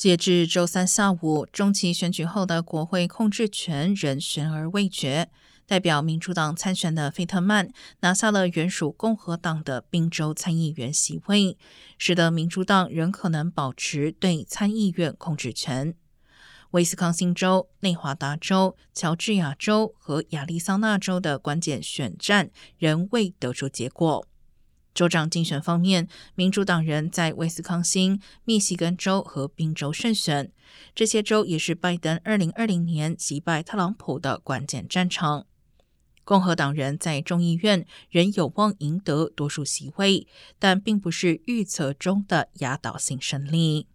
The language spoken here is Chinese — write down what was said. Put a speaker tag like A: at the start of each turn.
A: 截至周三下午，中期选举后的国会控制权仍悬而未决。代表民主党参选的费特曼拿下了原属共和党的宾州参议员席位，使得民主党仍可能保持对参议院控制权。威斯康星州、内华达州、乔治亚州和亚利桑那州的关键选战仍未得出结果。州长竞选方面，民主党人在威斯康星、密西根州和宾州胜选，这些州也是拜登2020年击败特朗普的关键战场。共和党人在众议院仍有望赢得多数席位，但并不是预测中的压倒性胜利。